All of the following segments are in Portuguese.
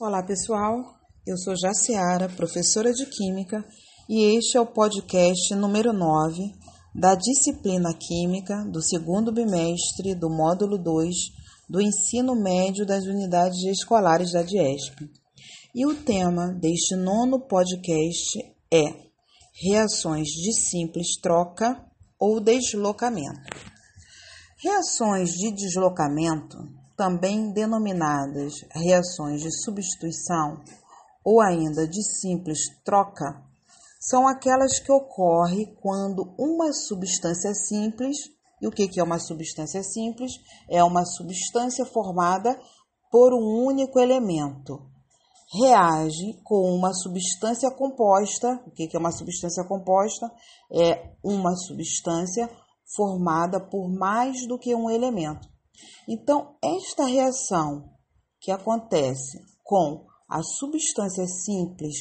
Olá, pessoal. Eu sou Jaciara, professora de Química, e este é o podcast número 9 da disciplina Química do segundo bimestre do módulo 2 do ensino médio das unidades escolares da DIESP. E o tema deste nono podcast é Reações de simples troca ou deslocamento. Reações de deslocamento também denominadas reações de substituição ou ainda de simples troca, são aquelas que ocorrem quando uma substância simples, e o que é uma substância simples? É uma substância formada por um único elemento. Reage com uma substância composta. O que é uma substância composta? É uma substância formada por mais do que um elemento. Então, esta reação que acontece com a substância simples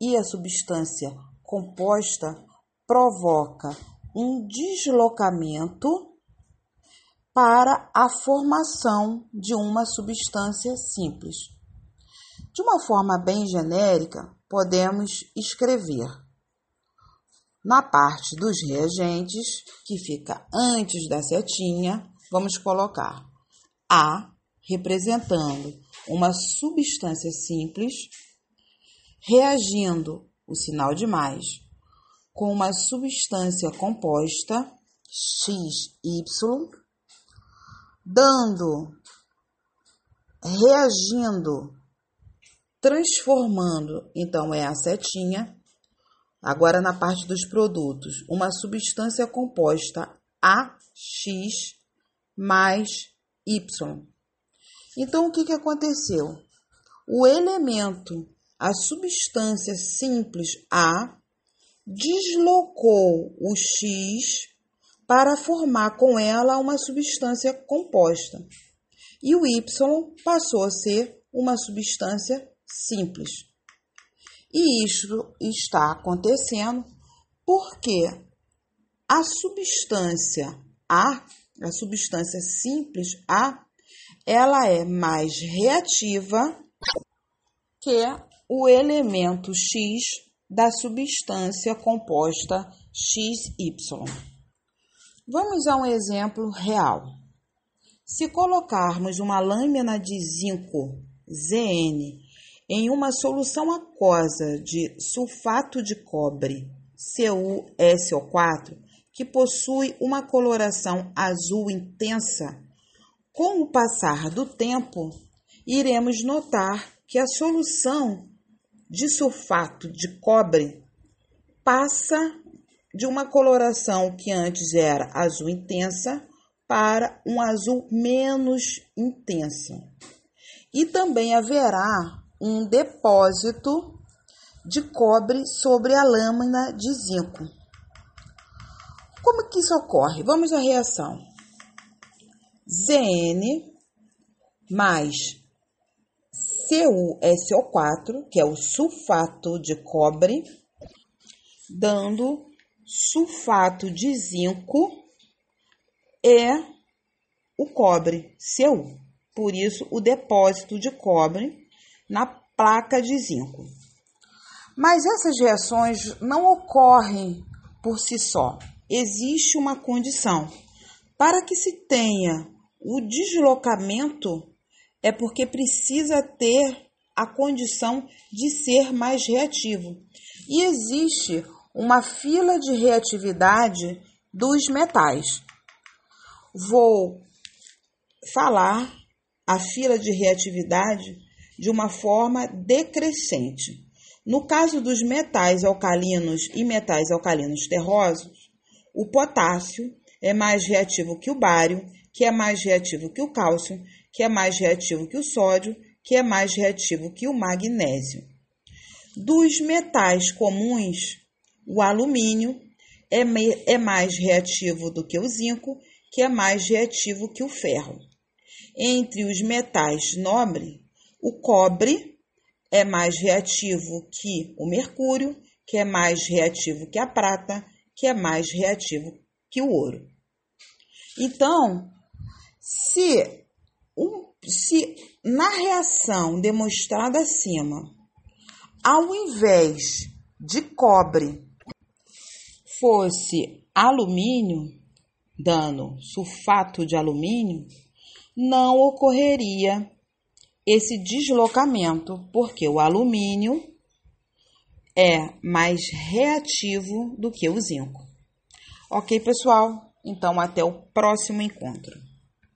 e a substância composta provoca um deslocamento para a formação de uma substância simples. De uma forma bem genérica, podemos escrever na parte dos reagentes, que fica antes da setinha, vamos colocar A representando uma substância simples reagindo o sinal de mais com uma substância composta XY, dando, reagindo, transformando, então é a setinha. Agora na parte dos produtos, uma substância composta AX mais Y. Então, o que, que aconteceu? O elemento, a substância simples A, deslocou o X para formar com ela uma substância composta. E o Y passou a ser uma substância simples. E isso está acontecendo porque a substância A a substância simples A, ela é mais reativa que o elemento X da substância composta XY. Vamos a um exemplo real. Se colocarmos uma lâmina de zinco Zn em uma solução aquosa de sulfato de cobre CuSO4, que possui uma coloração azul intensa, com o passar do tempo, iremos notar que a solução de sulfato de cobre passa de uma coloração que antes era azul intensa para um azul menos intensa. E também haverá um depósito de cobre sobre a lâmina de zinco. Como que isso ocorre? Vamos à reação. Zn mais CuSO4, que é o sulfato de cobre, dando sulfato de zinco e o cobre, Cu. Por isso, o depósito de cobre na placa de zinco. Mas essas reações não ocorrem por si só existe uma condição. Para que se tenha o deslocamento, é porque precisa ter a condição de ser mais reativo. E existe uma fila de reatividade dos metais. Vou falar a fila de reatividade de uma forma decrescente. No caso dos metais alcalinos e metais alcalinos terrosos, o potássio é mais reativo que o bário, que é mais reativo que o cálcio, que é mais reativo que o sódio, que é mais reativo que o magnésio. Dos metais comuns, o alumínio é, é mais reativo do que o zinco, que é mais reativo que o ferro. Entre os metais nobres, o cobre é mais reativo que o mercúrio, que é mais reativo que a prata, que é mais reativo que o ouro. Então, se, um, se na reação demonstrada acima, ao invés de cobre fosse alumínio, dando sulfato de alumínio, não ocorreria esse deslocamento, porque o alumínio é mais reativo do que o zinco. Ok, pessoal? Então, até o próximo encontro.